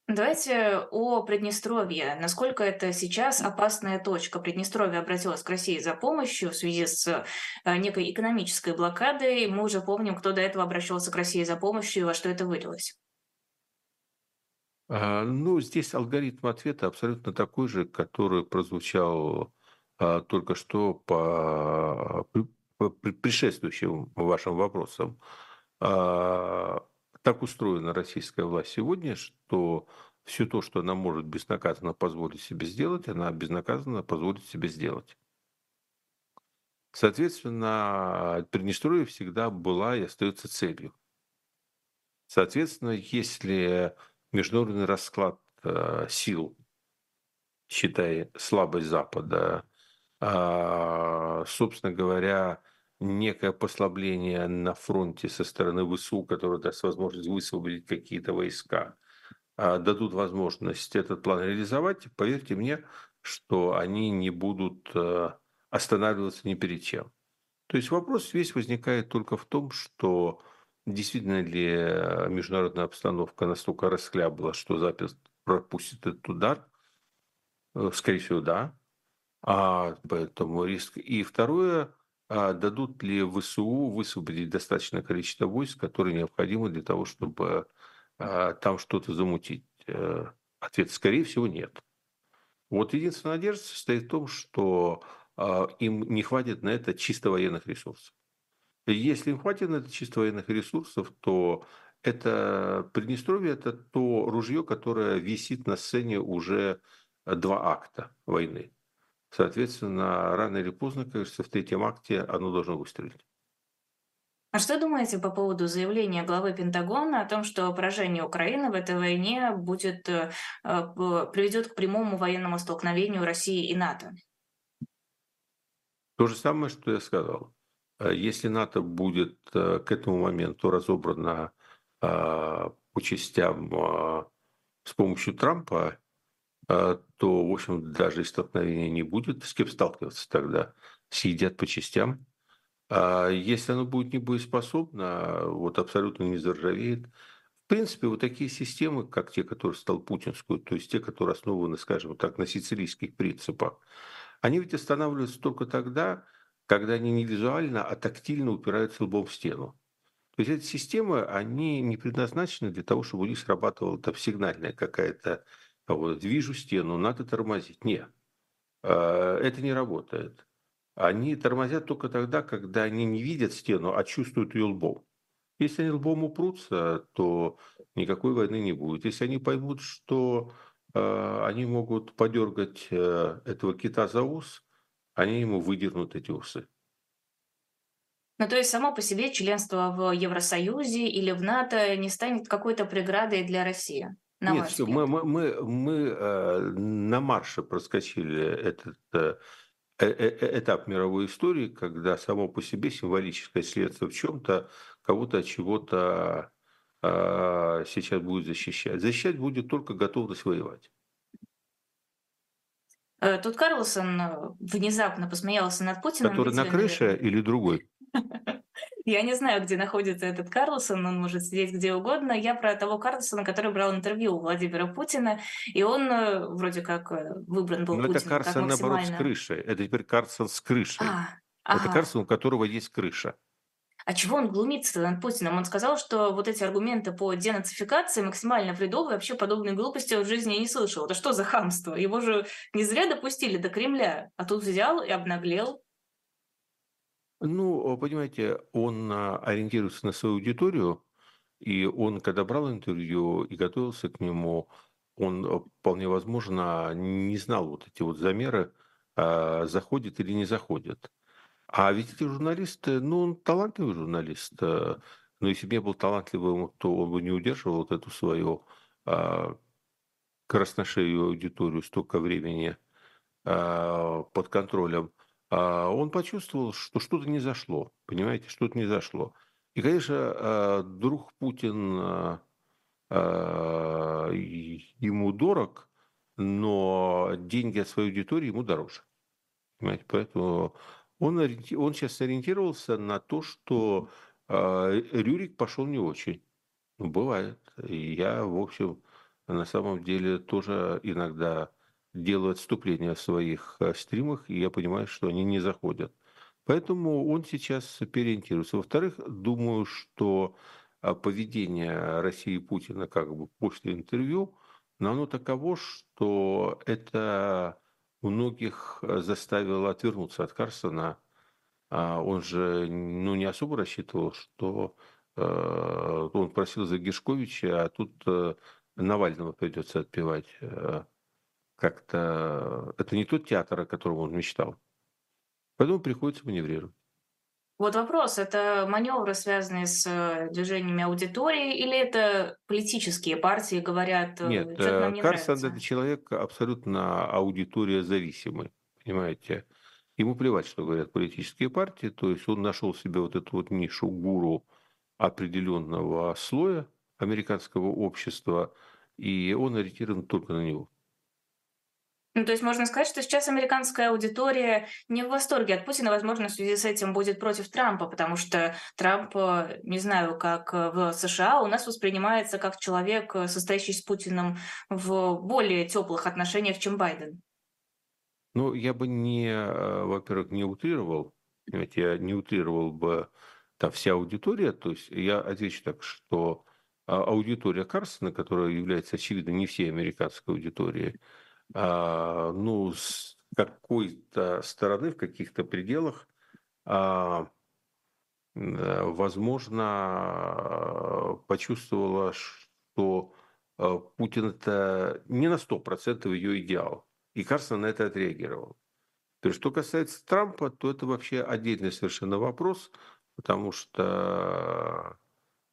Давайте о Приднестровье. Насколько это сейчас опасная точка? Приднестровье обратилось к России за помощью в связи с э, некой экономической блокадой. Мы уже помним, кто до этого обращался к России за помощью и во что это вылилось. А, ну, здесь алгоритм ответа абсолютно такой же, который прозвучал а, только что по, предшествующим вашим вопросам. А, так устроена российская власть сегодня, что все то, что она может безнаказанно позволить себе сделать, она безнаказанно позволит себе сделать. Соответственно, Приднестровье всегда была и остается целью. Соответственно, если международный расклад э, сил, считай слабость Запада, собственно говоря, некое послабление на фронте со стороны ВСУ, которое даст возможность высвободить какие-то войска, э, дадут возможность этот план реализовать, поверьте мне, что они не будут э, останавливаться ни перед чем. То есть вопрос весь возникает только в том, что действительно ли международная обстановка настолько расхлябла, что запись пропустит этот удар. Э, скорее всего, да. А, поэтому риск. И второе, а дадут ли ВСУ высвободить достаточное количество войск, которые необходимы для того, чтобы а, там что-то замутить? Ответ, скорее всего, нет. Вот единственная надежда состоит в том, что а, им не хватит на это чисто военных ресурсов. Если им хватит на это чисто военных ресурсов, то это Приднестровье – это то ружье, которое висит на сцене уже два акта войны. Соответственно, рано или поздно, кажется, в третьем акте оно должно выстрелить. А что думаете по поводу заявления главы Пентагона о том, что поражение Украины в этой войне будет, э, приведет к прямому военному столкновению России и НАТО? То же самое, что я сказал. Э, если НАТО будет э, к этому моменту разобрано по частям с помощью Трампа, то, в общем, даже и столкновения не будет. С кем сталкиваться тогда? Съедят по частям. А если оно будет не боеспособно, вот абсолютно не заржавеет, в принципе, вот такие системы, как те, которые стал путинскую, то есть те, которые основаны, скажем так, на сицилийских принципах, они ведь останавливаются только тогда, когда они не визуально, а тактильно упираются лбом в стену. То есть эти системы, они не предназначены для того, чтобы у них срабатывала там сигнальная какая-то, вот, вижу стену, надо тормозить. Нет, а, это не работает. Они тормозят только тогда, когда они не видят стену, а чувствуют ее лбом. Если они лбом упрутся, то никакой войны не будет. Если они поймут, что э, они могут подергать э, этого кита за ус, они ему выдернут эти усы. Ну, то есть само по себе членство в Евросоюзе или в НАТО не станет какой-то преградой для России? На Нет, все, мы, мы, мы, мы э, на марше проскочили этот э, Э, э, э, этап мировой истории, когда само по себе символическое следствие в чем-то кого-то от чего-то а, сейчас будет защищать. Защищать будет только готовность воевать. Тут Карлсон внезапно посмеялся над Путиным. Который на крыше или другой? Я не знаю, где находится этот Карлсон, он может сидеть где угодно. Я про того Карлсона, который брал интервью у Владимира Путина, и он э, вроде как э, выбран был Но Путиным. это Карлсон, максимально... наоборот, с крышей. Это теперь Карлсон с крышей. А, это ага. Карлсон, у которого есть крыша. А чего он глумится над Путиным? Он сказал, что вот эти аргументы по денацификации максимально вредовые, вообще подобной глупости в жизни я не слышал. Это что за хамство? Его же не зря допустили до Кремля, а тут взял и обнаглел. Ну, понимаете, он а, ориентируется на свою аудиторию, и он, когда брал интервью и готовился к нему, он э, вполне возможно не знал вот эти вот замеры, а, заходит или не заходит. А ведь эти журналисты, ну, он талантливый журналист, но если бы не был талантливым, то он бы не удерживал вот эту свою а, красношею аудиторию столько времени под контролем. А, он почувствовал, что что-то не зашло, понимаете, что-то не зашло. И, конечно, а, друг Путин а, ему дорог, но деньги от своей аудитории ему дороже. Понимаете, поэтому он, он сейчас ориентировался на то, что Рюрик пошел не очень. Ну, бывает. Я, в общем, на самом деле тоже иногда делаю отступления в своих э, стримах, и я понимаю, что они не заходят. Поэтому он сейчас переориентируется. Во-вторых, думаю, что а, поведение России и Путина как бы после интервью, но оно таково, что это многих э, заставило отвернуться от Карсона. А он же ну, не особо рассчитывал, что э, он просил за Гешковича, а тут Навального придется отпевать как-то... Это не тот театр, о котором он мечтал. Поэтому приходится маневрировать. Вот вопрос, это маневры, связанные с э, движениями аудитории, или это политические партии говорят, э, Нет, нам э, не Карсон нравится? это человек абсолютно аудитория зависимый, понимаете? Ему плевать, что говорят политические партии, то есть он нашел себе вот эту вот нишу гуру определенного слоя американского общества, и он ориентирован только на него. Ну, то есть можно сказать, что сейчас американская аудитория не в восторге от Путина, возможно, в связи с этим будет против Трампа, потому что Трамп, э, не знаю, как э, в США, у нас воспринимается как человек, э, состоящий с Путиным в более теплых отношениях, чем Байден. Ну, я бы не, во-первых, не утрировал, понимаете, я не утрировал бы там вся аудитория, то есть я отвечу так, что а, аудитория Карсона, которая является, очевидно, не всей американской аудиторией, ну, с какой-то стороны, в каких-то пределах, а, э, возможно, почувствовала, что а, Путин это не на 100% ее идеал. И Карсон на это отреагировал. То есть, что касается Трампа, то это вообще отдельный совершенно вопрос, потому что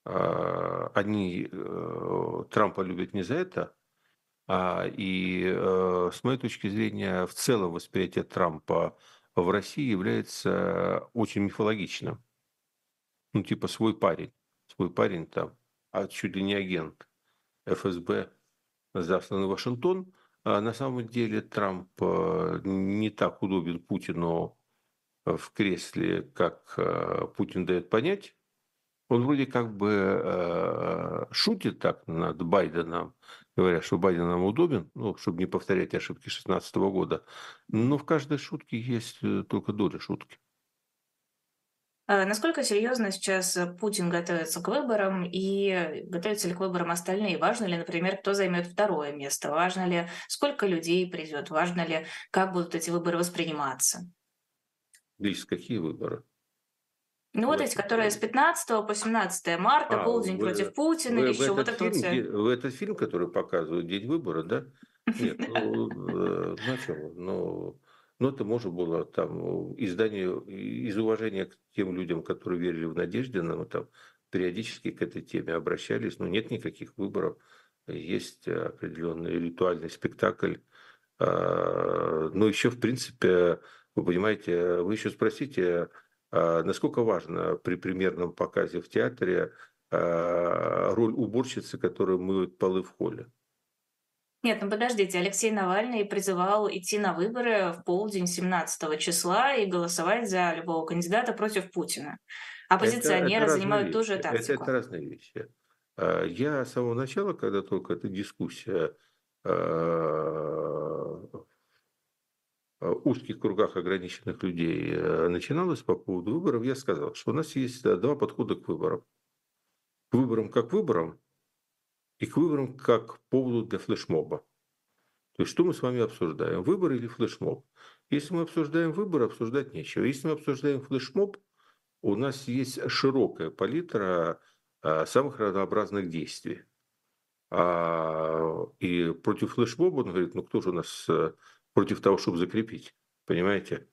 э, они э, Трампа любят не за это, а, и э, с моей точки зрения, в целом восприятие Трампа в России является очень мифологичным. Ну, типа свой парень, свой парень там, а чуть ли не агент ФСБ, засланный в Вашингтон. А на самом деле Трамп э, не так удобен Путину в кресле, как э, Путин дает понять. Он вроде как бы шутит так над Байденом, говоря, что Байден нам удобен, ну, чтобы не повторять ошибки 2016 года. Но в каждой шутке есть э, только доля шутки. А насколько серьезно сейчас Путин готовится к выборам и готовятся ли к выборам остальные? Важно ли, например, кто займет второе место? Важно ли, сколько людей придет? Важно ли, как будут эти выборы восприниматься? Здесь какие выборы? Ну вот эти, которые с 15 по 17 марта, А, полдень вы- против Путина, Вы, еще вот это вот де- вы этот фильм, который показывают День выбора, да? Нет, ну, э, ну о чем? Ну, ну, это можно было там издание из уважения к тем людям, которые верили в Надеждина, мы там периодически к этой теме обращались, но нет никаких выборов. Есть определенный ритуальный спектакль. А, Но еще, в принципе, вы понимаете, вы еще спросите, насколько важно при примерном показе в театре а, роль уборщицы, которая моет полы в холле. Нет, ну подождите, Алексей Навальный призывал идти на выборы в полдень 17 числа и голосовать за любого кандидата против Путина. Оппозиционеры разные занимают ту же вещи. Это, тактику. это разные вещи. А, Я с самого начала, когда только эта дискуссия а, узких кругах ограниченных людей э, начиналась по поводу выборов, я сказал, что у нас есть э, два подхода к выборам. К выборам как выборам и к выборам как поводу для флешмоба. То есть, что мы с вами обсуждаем, выбор или флешмоб? Если мы обсуждаем выборы, обсуждать нечего. Если мы обсуждаем флешмоб, у нас есть широкая палитра а, самых разнообразных действий. А, И против флешмоба, он говорит, ну кто же у нас э, против того, чтобы закрепить, понимаете?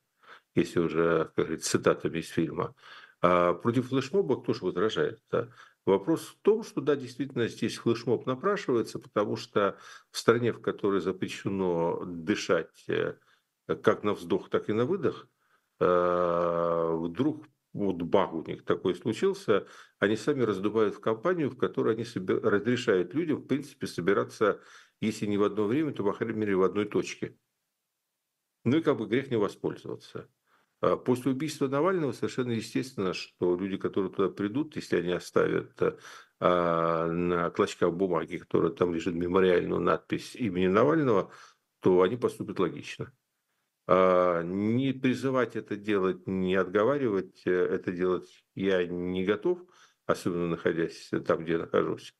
Если уже, как говорится, цитатами из фильма. А против флешмоба кто же возражает? да? Вопрос в том, что да, действительно здесь флешмоб напрашивается, потому что в стране, в которой запрещено дышать э, как на вздох, так и на выдох, э, вдруг вот баг у них такой случился, они сами раздувают в компанию, в которой они разрешают людям, в принципе, собираться, если не в одно время, то, по крайней мере, в одной точке. Ну и как бы грех не воспользоваться. А После убийства Навального совершенно естественно, что люди, которые туда придут, если они оставят а, на клочках бумаги, которая там лежит мемориальную надпись имени Навального, то они поступят логично. А, Не призывать это делать, не отговаривать э, это делать я не готов, особенно находясь там, где я нахожусь,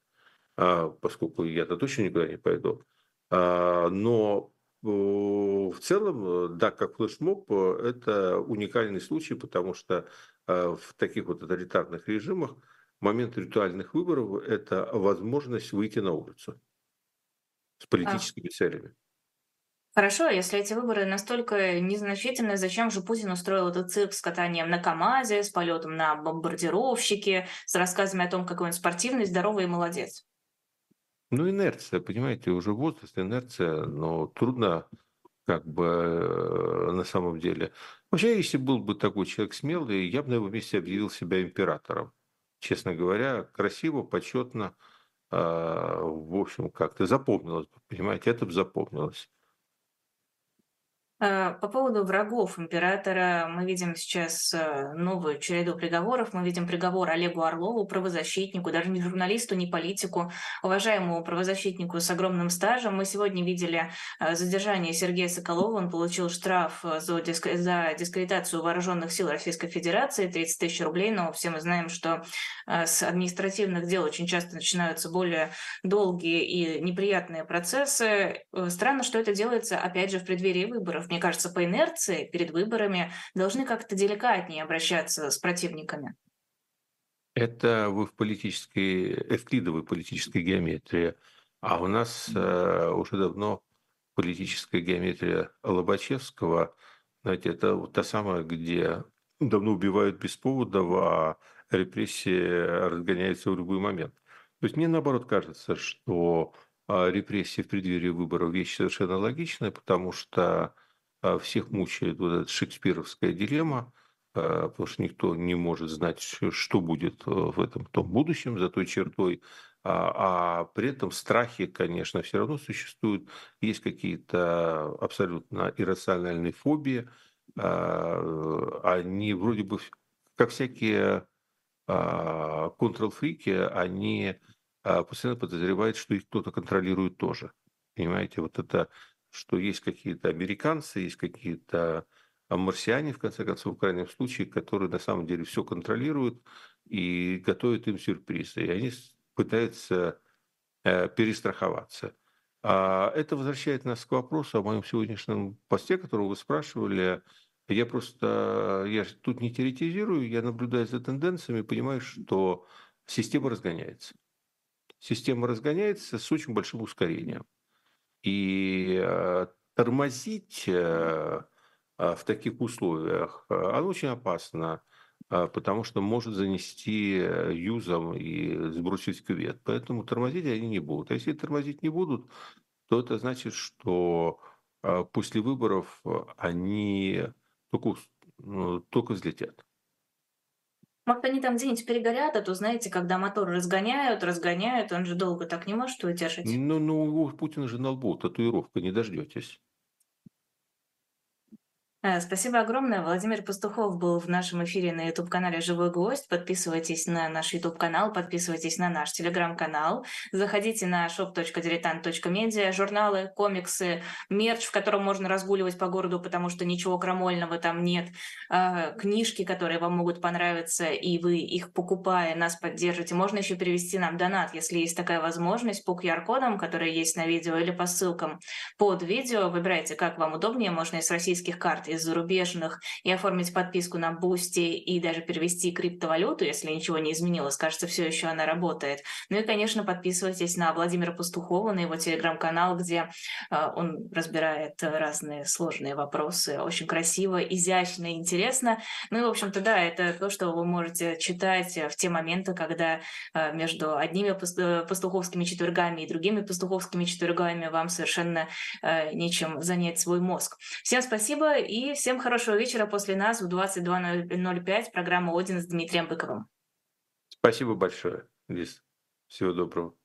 поскольку я-то точно никуда не пойду. Но э, в целом, э, да, как флешмоб, э, это уникальный случай, потому что э, в таких вот тоталитарных режимах момент ритуальных выборов – это возможность выйти на улицу с политическими целями. Хорошо, если эти выборы настолько незначительны, зачем же Путин устроил этот цирк с катанием на КАМАЗе, с полетом на бомбардировщике, с рассказами о том, какой он спортивный, здоровый и молодец? Ну, инерция, понимаете, уже возраст, инерция, но трудно как бы э, на самом деле. Вообще, если был бы такой человек смелый, я бы на его месте объявил себя императором. Честно говоря, красиво, почетно, э, в общем, как-то запомнилось, понимаете, это бы запомнилось. Э, по поводу врагов императора мы видим сейчас э, новую череду приговоров. Мы видим приговор Олегу Орлову, правозащитнику, даже не журналисту, не политику, уважаемому правозащитнику с огромным стажем. Мы сегодня видели э, задержание Сергея Соколова. Он получил штраф за, диск... за дискредитацию вооруженных сил Российской Федерации 30 тысяч рублей. Но все мы знаем, что с административных дел очень часто начинаются более долгие и неприятные процессы. Странно, что это делается, опять же, в преддверии выборов выборов, мне кажется, по инерции перед выборами должны как-то деликатнее обращаться с противниками. Это вы в политической, эвклидовой политической геометрии. А у нас э, уже давно политическая геометрия Лобачевского, знаете, это вот та самая, где давно убивают без повода, а репрессии разгоняются в любой момент. То есть мне наоборот кажется, что а, репрессии в преддверии выборов вещь совершенно логичная, потому что всех мучает вот эта шекспировская дилемма, а, потому что никто не может знать, что будет э, в этом том будущем за той чертой, а, а при этом страхи, конечно, все равно существуют. Есть какие-то абсолютно иррациональные фобии. Они вроде бы, как всякие контрол-фрики, они постоянно подозревают, что их кто-то контролирует тоже. Понимаете, вот это что есть какие-то американцы, есть какие-то марсиане, в конце концов, в крайнем случае, которые на самом деле все контролируют и готовят им сюрпризы. И они пытаются э, перестраховаться. А это возвращает нас к вопросу о моем сегодняшнем посте, которого вы спрашивали. Я просто, я тут не теоретизирую, я наблюдаю за тенденциями, понимаю, что система разгоняется. Система разгоняется с очень большим ускорением. И э, тормозить э, а, в таких условиях, э, оно очень опасно, потому что может занести юзом и сбросить кювет. Поэтому тормозить они не будут. А если тормозить не будут, то это значит, что после выборов они только, ну, только взлетят. Может, они там где-нибудь перегорят, а то, знаете, когда мотор разгоняют, разгоняют, он же долго так не может выдержать. Ну, ну у Путина же на лбу татуировка, не дождетесь. Э, спасибо огромное. Владимир Пастухов был в нашем эфире на YouTube-канале «Живой гвоздь». Подписывайтесь на наш YouTube-канал, подписывайтесь на наш Telegram-канал. Заходите на shop.diletant.media. Журналы, комиксы, мерч, в котором можно разгуливать по городу, потому что ничего крамольного там нет. А, книжки, которые вам могут понравиться, и вы их покупая, нас поддержите. Можно еще перевести нам донат, если есть такая возможность, по QR-кодам, которые есть на видео, или по ссылкам под видео. Выбирайте, как вам удобнее. Можно из российских карт, из зарубежных, и оформить подписку на Бусти, и даже перевести криптовалюту, если ничего не изменилось. Кажется, все еще она работает. Ну и, конечно, подписывайтесь на Владимира Пастухова, на его телеграм-канал, где э, он разбирает разные сложные вопросы. Очень красиво, изящно, интересно. Ну и, в общем-то, да, это то, что вы можете читать в те моменты, когда э, между одними э, пастуховскими четвергами и другими пастуховскими четвергами вам совершенно нечем занять свой мозг. Всем спасибо и всем хорошего вечера после нас в 22.05 программа «Один» с Дмитрием Быковым. Спасибо большое, Лиз. Всего доброго.